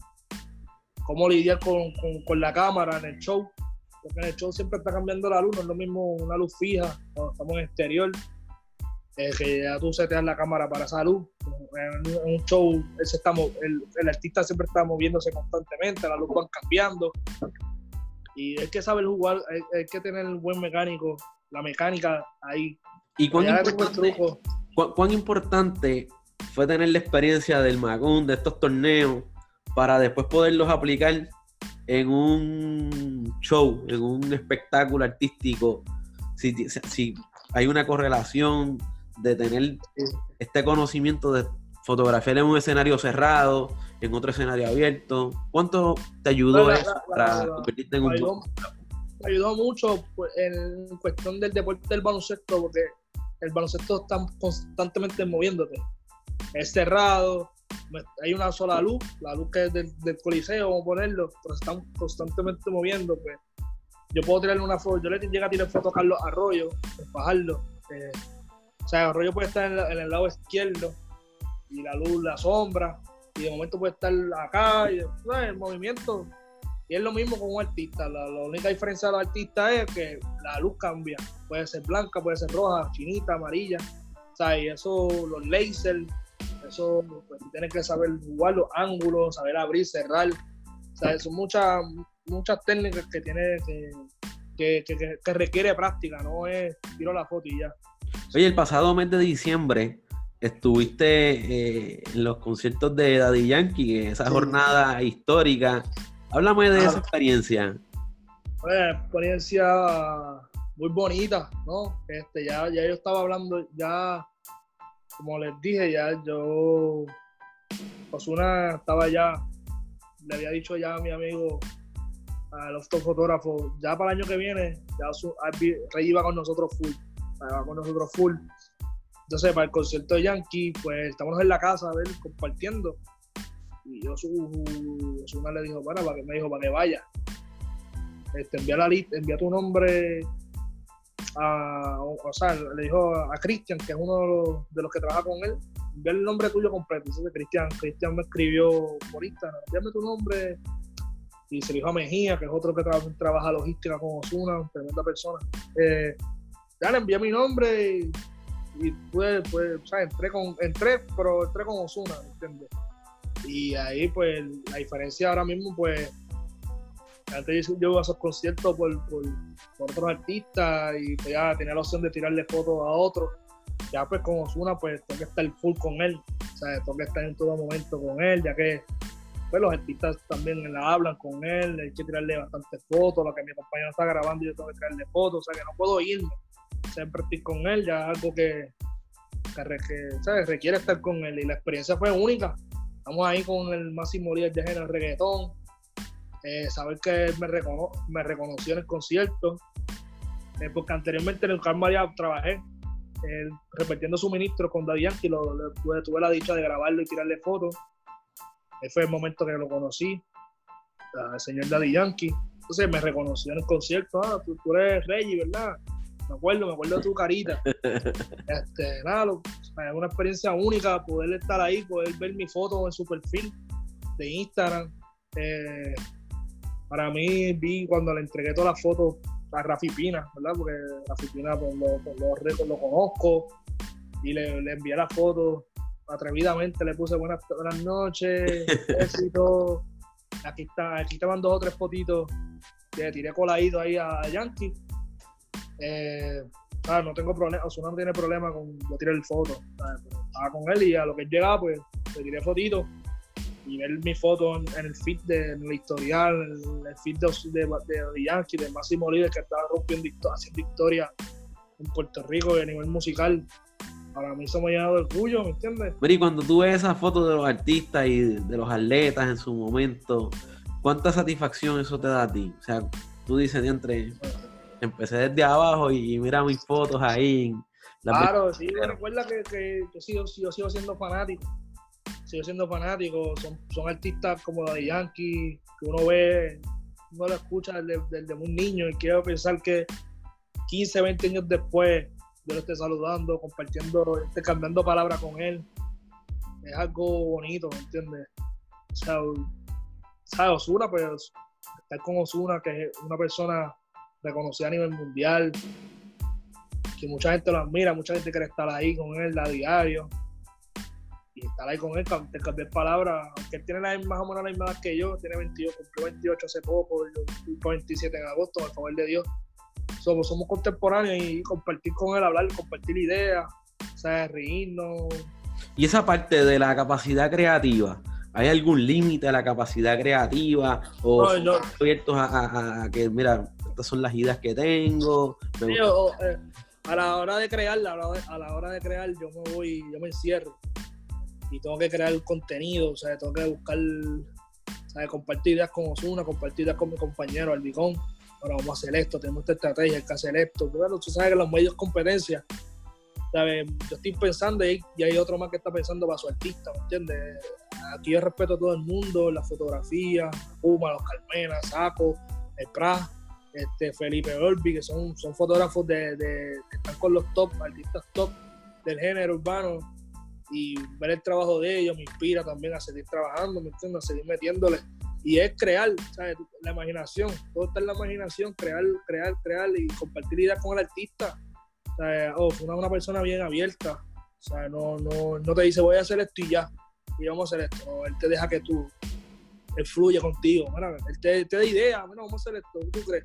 cómo lidiar con, con, la cámara en el show. Porque en el show siempre está cambiando la luz, no es lo mismo una luz fija cuando estamos en exterior que ya tú seteas la cámara para salud. En un show, el, el, artista siempre está moviéndose constantemente, la luz van cambiando. Y hay que saber jugar, hay, que tener un buen mecánico, la mecánica ahí. ¿Y cuán importante, cuán importante fue tener la experiencia del Magún, de estos torneos, para después poderlos aplicar en un show, en un espectáculo artístico? Si, si hay una correlación de tener este conocimiento de fotografiar en un escenario cerrado, en otro escenario abierto? ¿Cuánto te ayudó eso para convertirte en un... Ayudó, me ayudó mucho pues, en cuestión del deporte del baloncesto, porque el baloncesto está constantemente moviéndote. Es cerrado, hay una sola luz, la luz que es del, coliseo, vamos a ponerlo, pero están constantemente moviendo. Pues. Yo puedo tirarle una foto, yo le llegué a tirar foto a Carlos Arroyo, bajarlo. Eh, o sea, el rollo puede estar en, el lado izquierdo y la luz, la sombra, y de momento puede estar acá, y el movimiento. Y es lo mismo con un artista. La, única diferencia de los artistas es que la luz cambia. Puede ser blanca, puede ser roja, chinita, amarilla. Sea, y eso, los lasers, eso pues, tienes que saber jugar los ángulos, saber abrir, cerrar. Sea, son muchas, muchas técnicas que tiene que, que requiere práctica, no es tiro la foto y ya. Oye, el pasado mes de diciembre estuviste eh, en los conciertos de Daddy Yankee, esa jornada histórica. Háblame de esa experiencia. Una experiencia muy bonita, ¿no? Este, ya, ya yo estaba hablando, ya, como les dije, ya yo, Osuna estaba ya, le había dicho ya a mi amigo, al fotógrafo, ya para el año que viene, ya Rey iba con nosotros full con nosotros full. Entonces, para el concierto de Yankee, pues estamos en la casa, a ver, compartiendo. Y yo su, Osuna le dijo, para, que me dijo, para que vaya. Este, envía la envía tu nombre a, o, sea, le dijo a Cristian, que es uno de los, que trabaja con él, envía el nombre tuyo completo. Entonces Cristian, Cristian me escribió por Instagram, envíame tu nombre. Y se le dijo a Mejía, que es otro que trabaja logística con Osuna, tremenda persona. Eh, ya le envié mi nombre y, y pude, pues, o sea, entré con, entré, pero entré con Osuna, ¿entiendes? Y ahí, pues, la diferencia ahora mismo, pues, antes yo iba a esos conciertos por, por, otros artistas y pues ya tenía la opción de tirarle fotos a otros. Ya pues con Osuna, pues tengo que estar full con él. O sea, tengo que estar en todo momento con él, ya que pues los artistas también la hablan con él, hay que tirarle bastantes fotos, lo que mi compañero está grabando yo tengo que tirarle fotos, o sea que no puedo irme, siempre estoy con él, ya algo que, que, requiere estar con él y la experiencia fue única. Estamos ahí con el máximo líder de género reggaetón, eh, saber que él me, me reconoció en el concierto, eh, porque anteriormente en el Carmen ya trabajé repitiendo suministros con Daddy Yankee, lo, tuve, la dicha de grabarlo y tirarle fotos. Ese fue el momento que lo conocí, el señor Daddy Yankee. Entonces me reconoció en el concierto, ah, tú, eres Reggie, ¿verdad? Me acuerdo, me acuerdo de tu carita. [LAUGHS] este, nada, es una experiencia única poder estar ahí, poder ver mi foto en su perfil de Instagram. Eh, para mí vi cuando le entregué todas las fotos a Rafi Pina, ¿verdad? Porque Rafi Pina pues, lo, pues, lo, lo, conozco y le, le, envié las fotos atrevidamente, le puse buenas, buenas noches, [LAUGHS] éxito. Aquí, está, aquí te dos o tres fotitos que tiré coladito ahí a Yankee. Eh, no tengo problema, Osuna no tiene problema con yo tiré el foto. Estaba con él y a lo que llegaba, pues le tiré fotitos y ver mi foto en, el feed de en el historial, el feed de, de, de Yankee, de Máximo Líder, que estaba rompiendo haciendo historia en Puerto Rico a nivel musical. Para mí eso me ha llenado de orgullo, ¿me entiendes? Pero y cuando tú ves esas fotos de los artistas y de los atletas en su momento, ¿cuánta satisfacción eso te da a ti? O sea, tú dices, entre empecé desde abajo y mira mis fotos ahí. Claro, sí, recuerda que, que yo, sigo, yo sigo siendo fanático sigo siendo fanático, son, son artistas como la de Yankee, que uno ve, uno lo escucha desde, un niño y quiero pensar que 15, 20 años después yo lo esté saludando, compartiendo, esté cambiando palabras con él. Es algo bonito, ¿me entiendes? O sea, ¿sabes? Osuna, pues estar con Osuna, que es una persona reconocida a nivel mundial, que mucha gente lo admira, mucha gente quiere estar ahí con él a diario y estar ahí con él, cambiar palabras, aunque él tiene la, más o menos la misma que yo, tiene 22, cumplió 28 hace poco, yo cumplo 27 en agosto, por favor de Dios. Somos, somos contemporáneos y compartir con él, hablar, compartir ideas, o sea, reírnos. Y esa parte de la capacidad creativa, ¿hay algún límite a la capacidad creativa? ¿O no, abiertos a, que, mira, estas son las ideas que tengo? Eh, a la hora de crear, a la hora de crear, yo me voy, yo me encierro y tengo que crear contenido, o sea, tengo que buscar, ¿sabes? compartir ideas con Osuna, compartir ideas con mi compañero Albicón. Ahora vamos a hacer esto, tenemos esta estrategia, hay que hacer esto. Bueno, tú sabes que los medios competencia, ¿sabes? Yo estoy pensando y, hay otro más que está pensando para su artista, ¿me entiendes? Aquí yo respeto a todo el mundo, la fotografía, Puma, los Carmena, Saco, el Pra, este, Felipe Orbi, que son, son fotógrafos de, que están con los top, artistas top del género urbano y ver el trabajo de ellos me inspira también a seguir trabajando, ¿me? A seguir metiéndole. Y es crear, ¿sabes? La imaginación, todo está en la imaginación, crear, crear, crear y compartir ideas con el artista. ¿sabes? Oh, una, una persona bien abierta, o sea, no, no, no te dice voy a hacer esto y ya, y vamos a hacer esto. Él te deja que tú, él contigo, mira, él te, te da ideas, mira, vamos a hacer esto, ¿tú crees?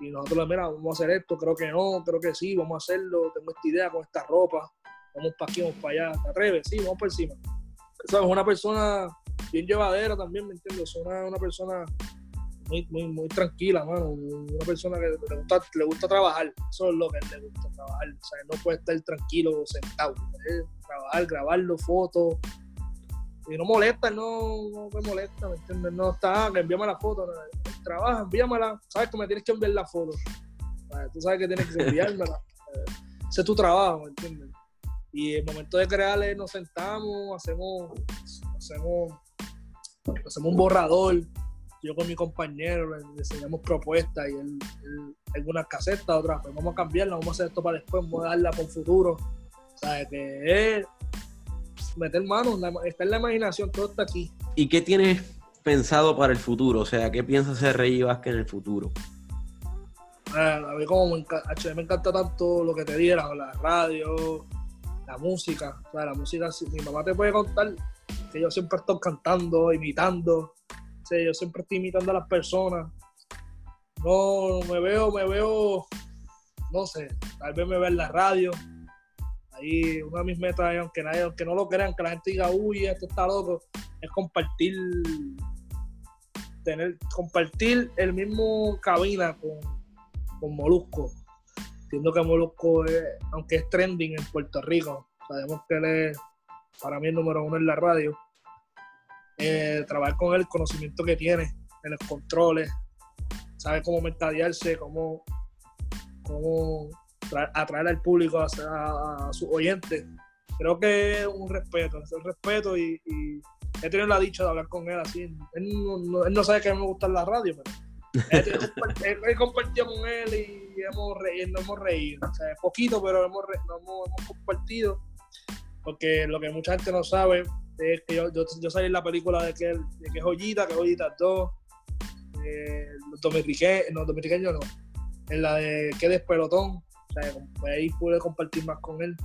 Y nosotros, mira, vamos a hacer esto, creo que no, creo que sí, vamos a hacerlo, tengo esta idea con esta ropa, vamos para aquí, vamos para allá, te atreves, sí, vamos por encima. Es una persona bien llevadera también, ¿me entiendes? Es una, una persona muy, muy, muy tranquila, mano. Una persona que le gusta, le gusta trabajar. Eso es lo que le gusta trabajar. O sea, no puede estar tranquilo sentado. Trabajar, grabarlo, fotos. Y no molesta, no, no me molesta, ¿me entiendes? No está, envíame la foto. Trabaja, envíamela. Sabes que me tienes que enviar la foto. Tú sabes que tienes que enviármela. [LAUGHS] Ese es tu trabajo, ¿me entiendes? Y el momento de crearle nos sentamos, hacemos, hacemos hacemos un borrador, yo con mi compañero le, enseñamos propuestas y él, algunas casetas, otras, pues vamos a cambiarla, vamos a hacer esto para después, vamos a darla por futuro. Sea, que meter mano, está en la imaginación, todo está aquí. ¿Y qué tienes pensado para el futuro? O sea, ¿qué piensas hacer Rey Vázquez en el futuro? a mí como me, me encanta tanto lo que te diera, la radio, la música. O sea, la música, mi mamá te puede contar que yo siempre estoy cantando, imitando. O yo siempre estoy imitando a las personas. No, me veo, me veo, no sé, tal vez me vea en la radio. Ahí una de mis metas, aunque nadie, aunque no lo crean, que la gente diga, uy, esto está loco, es compartir, tener, compartir el mismo cabina con, con Molusco. Entiendo que Molusco, aunque es trending en Puerto Rico, sabemos que él es para mí el número uno en la radio. Eh, trabajar con él, el conocimiento que tiene en los controles, sabe cómo mercadearse, cómo, cómo atraer al público, a, a, sus oyentes. Creo que es un respeto, es un respeto y, he tenido la dicha de hablar con él así. Él no, él no sabe que a mí me gusta la radio, pero he, [LAUGHS] compartido con él y hemos, reído, hemos reído. O sea, poquito, pero hemos, hemos, hemos compartido porque lo que mucha gente no sabe es que yo, yo, salí en la película de que, de que Joyita, que Joyita 2, eh, los dominiqueños, no, dominiqueños no, en la de que despelotón, pues ahí pude compartir más con él.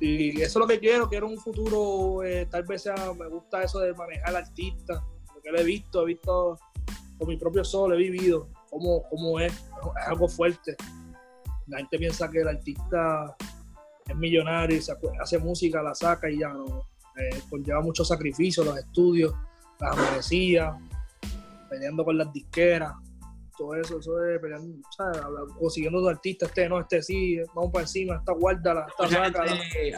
Y eso es lo que quiero, quiero un futuro, eh, tal vez sea, me gusta eso de manejar al artista, porque lo he visto, he visto con mi propio sol, he vivido cómo, cómo es, es algo fuerte. La gente piensa que el artista es millonario y hace música, la saca y ya no. Eh, conlleva mucho sacrificio, los estudios, las amanecías, peleando con las disqueras, todo eso, eso es peleando, ¿sabes? consiguiendo dos artistas, este no, este sí, vamos para encima, esta guarda, esta saca.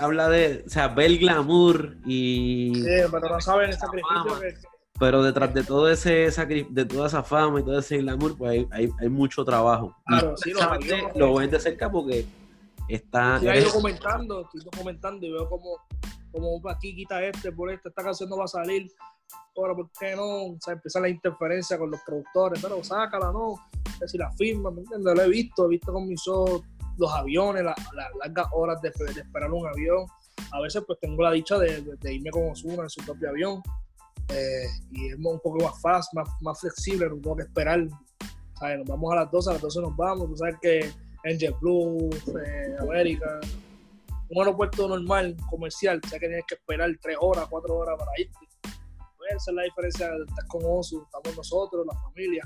Habla de, o sea, ve el glamour y. Sí, pero no saben el sacrificio que, pero detrás de todo ese de toda esa fama y todo ese glamour, pues hay, hay, mucho trabajo. Claro, sí, lo, lo ven de cerca porque Está. Sí, estoy documentando, estoy documentando y veo como, como aquí quita este, por este, esta canción no va a salir. Ahora, ¿por qué no? O sea, empieza la interferencia con los productores, pero sácala, ¿no? Decir, la firma, ¿me entiendes? Lo he visto, he visto con mis ojos los aviones, las largas horas de, esperar un avión. A veces, pues tengo la dicha de, irme con Osuna en su propio avión. Eh, y es un poco más fácil, más, más flexible, no tengo que esperar. ¿sabes? Nos vamos a las 12, a las 12 nos vamos. Tú sabes que en JetBlue, eh, América, un aeropuerto normal, comercial, o sea que tienes que esperar tres horas, cuatro horas para irte. Esa es la diferencia de estar con Osu, estamos nosotros, la familia,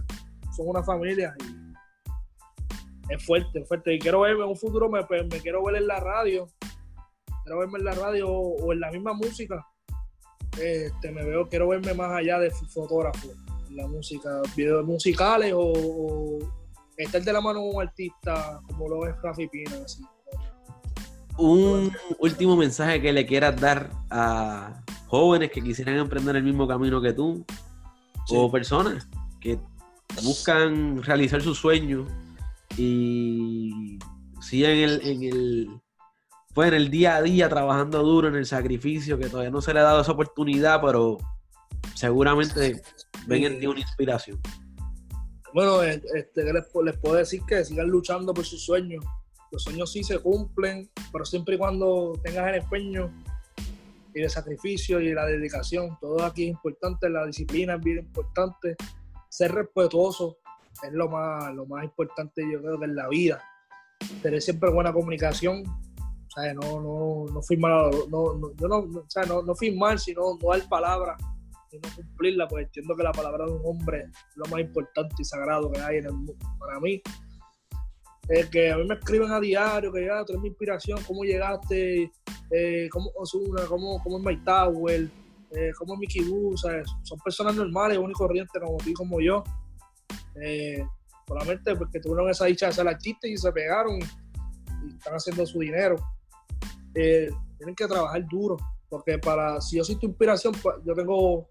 son una familia y es fuerte, es fuerte. Y quiero verme en un futuro, me, pues, me quiero ver en la radio, quiero verme en la radio o, en la misma música. Este, me veo, quiero verme más allá de fotógrafo, en la música, videos musicales o estar de la mano con un artista como lo es Rafi Pina. Un último mensaje que le quieras dar a jóvenes que quisieran emprender el mismo camino que tú, o personas que buscan realizar sus sueños y siguen en el, en el, pues en el día a día trabajando duro, en el sacrificio, que todavía no se le ha dado esa oportunidad, pero seguramente ven en ti una inspiración. Bueno, eh, este, les, les, puedo decir que sigan luchando por sus sueños. Los sueños sí se cumplen, pero siempre y cuando tengas el empeño y el sacrificio y la dedicación. Todo aquí es importante, la disciplina es bien importante. Ser respetuoso es lo más, lo más importante, yo creo, de la vida. Tener siempre buena comunicación. O sea, no, no, no firmar, no, no, yo no, o sea, no, no firmar, sino no dar palabras no cumplirla, pues entiendo que la palabra de un hombre es lo más importante y sagrado que hay en el mundo. Para mí, es que a mí me escriben a diario, que ya, tú eres mi inspiración, cómo llegaste, eh, cómo Osuna, cómo, cómo es Mike Tower, eh, cómo es Mickey Boo, son personas normales, únicos corrientes como tú y como yo. Eh, solamente porque tuvieron esa dicha de ser artistas y se pegaron y, están haciendo su dinero. Eh, tienen que trabajar duro, porque para, si yo soy tu inspiración, pues, yo tengo,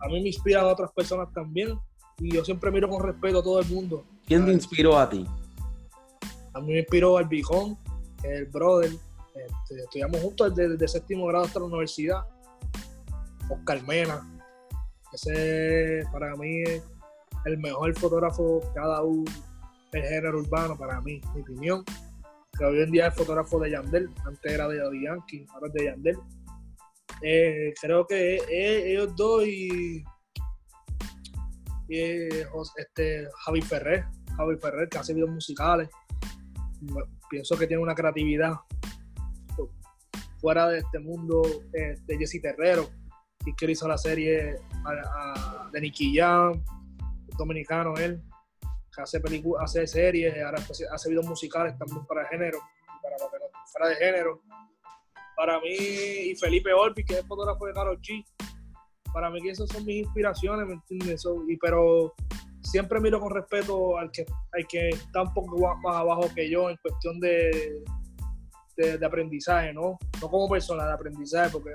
a mí me inspiran otras personas también. Y yo siempre miro con respeto a todo el mundo. ¿Quién te inspiró a ti? A mí me inspiró el Bicón, el brother. Este, estudiamos juntos desde, el séptimo grado hasta la universidad. Oscar Mena. Ese para mí es el mejor fotógrafo que ha dado el género urbano, para mí, mi opinión. Que hoy en día es fotógrafo de Yandel, antes era de Yankee, ahora es de Yandel. Eh, creo que ellos dos y, este, Javi Ferrer, Javi Ferrer, que hace videos musicales. Pienso que tiene una creatividad fuera de este mundo de Jesse Terrero, que hizo la serie de Nicky Jam, dominicano él, hace películas, hace series, ahora hace videos musicales también para el género, para fuera de género. Para mí, y Felipe Orpi, que es fotógrafo de Karol G, para mí que esas son mis inspiraciones, ¿me entiendes? y, pero siempre miro con respeto al que, al que está un poco más abajo que yo en cuestión de, de, aprendizaje, ¿no? No como persona, de aprendizaje, porque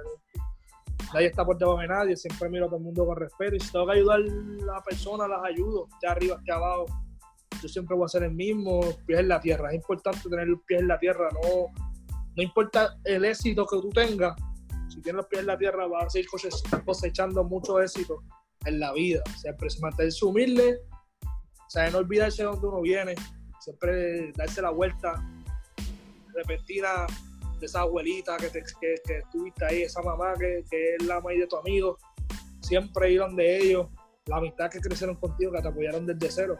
nadie está por debajo de nadie, siempre miro a todo el mundo con respeto y si tengo que ayudar a la persona, las ayudo, de arriba, de abajo. Yo siempre voy a ser el mismo, pies en la tierra. Es importante tener los pies en la tierra, no, no importa el éxito que tú tengas, si tienes los pies en la tierra vas a seguir cosechando mucho éxito en la vida. Siempre se mantenerse humilde, o sea, no olvidarse de dónde uno viene, siempre darse la vuelta repentina de esa abuelita que, te, que, que estuviste ahí, esa mamá que, que, es la madre de tu amigo, siempre ir de ellos, la amistad que crecieron contigo, que te apoyaron desde cero.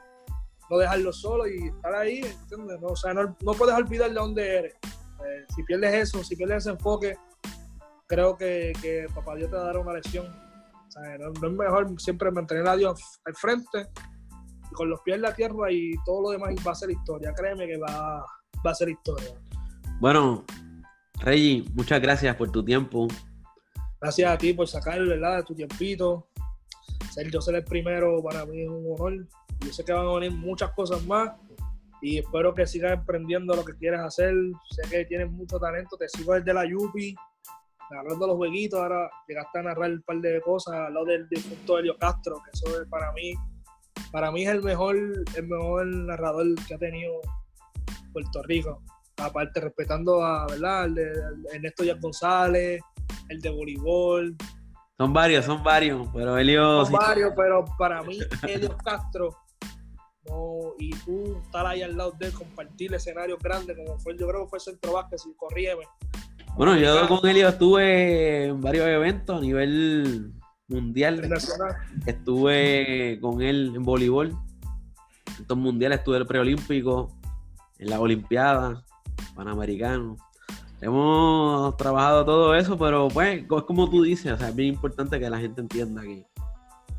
No dejarlos solo y estar ahí, ¿entiendes? No, o sea, no, no, puedes olvidar de dónde eres. Eh, si pierdes eso, si pierdes ese enfoque, creo que, que papá Dios te dará una lección. No, es mejor siempre mantener a Dios al frente y con los pies en la tierra y todo lo demás va a ser historia. Créeme que va, va a ser historia. Bueno, Reggie, muchas gracias por tu tiempo. Gracias a ti por sacar ¿verdad? de tu tiempito. Ser yo ser el primero para mí es un honor. Yo sé que van a venir muchas cosas más y espero que sigas emprendiendo lo que quieres hacer. Sé que tienes mucho talento, te sigo desde la Yupi, narrando los jueguitos. Ahora llegaste a narrar un par de cosas al lado del difunto Helio Castro, que eso es para mí, para mí es el mejor, el mejor narrador que ha tenido Puerto Rico aparte respetando a, ¿verdad? El de, Ernesto Díaz González, el de voleibol. Son varios, son varios, pero Elio... Son varios, pero para mí, Elio Castro, no, y tú estar ahí al lado de él, compartir escenarios grandes, como fue, yo creo que fue Centro Vázquez, y corríeme. Bueno, yo con Elio estuve en varios eventos a nivel mundial. Estuve con él en voleibol. En estos mundiales estuve en el preolímpico, en la Olimpiada panamericanos. Hemos trabajado todo eso, pero pues es como tú dices, o sea, es bien importante que la gente entienda que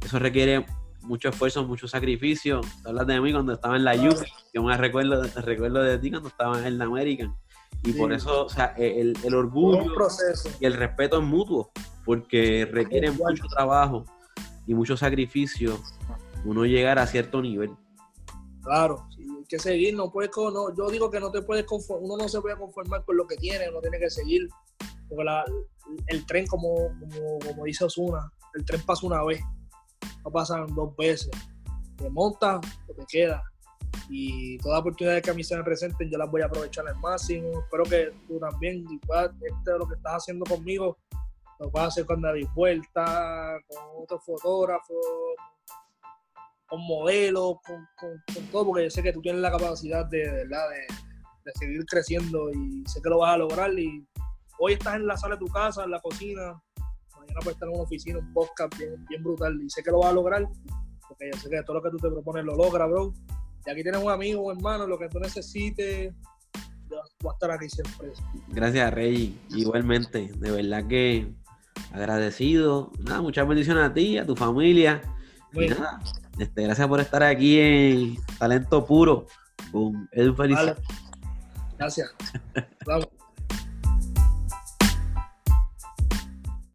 eso requiere mucho esfuerzo, mucho sacrificio. hablas de mí cuando estaba en la U, yo me recuerdo, recuerdo de ti cuando estaba en la American. Y por eso, o sea, e, el, el orgullo y el respeto es mutuo, porque requiere mucho trabajo y mucho sacrificio uno llegar a cierto nivel. Claro, que seguir, no puedes, no, yo digo que no te puedes conformar, uno no se puede conformar con lo que tiene, uno tiene que seguir, porque el tren, como, como, dice Osuna, el tren pasa una vez, no pasan dos veces, te monta o te queda, y todas las oportunidades que a mí se me presenten, yo las voy a aprovechar al máximo, espero que tú también, y este, lo que estás haciendo conmigo, lo a hacer con David Vuelta, con otros fotógrafos, con modelos, con, todo, porque yo sé que tú tienes la capacidad de, de, de, seguir creciendo y sé que lo vas a lograr. Y hoy estás en la sala de tu casa, en la cocina, mañana puedes estar en una oficina, un podcast bien, bien brutal y sé que lo vas a lograr, porque yo sé que todo lo que tú te propones lo logras, bro. Y aquí tienes un amigo, un hermano, lo que tú necesites, voy a estar aquí siempre. Gracias, Rey. Igualmente, de verdad que agradecido. Nada, muchas bendiciones a ti, a tu familia. Y nada, este, gracias por estar aquí en Talento Puro con Edu Feliz. Gracias. [LAUGHS] Vamos.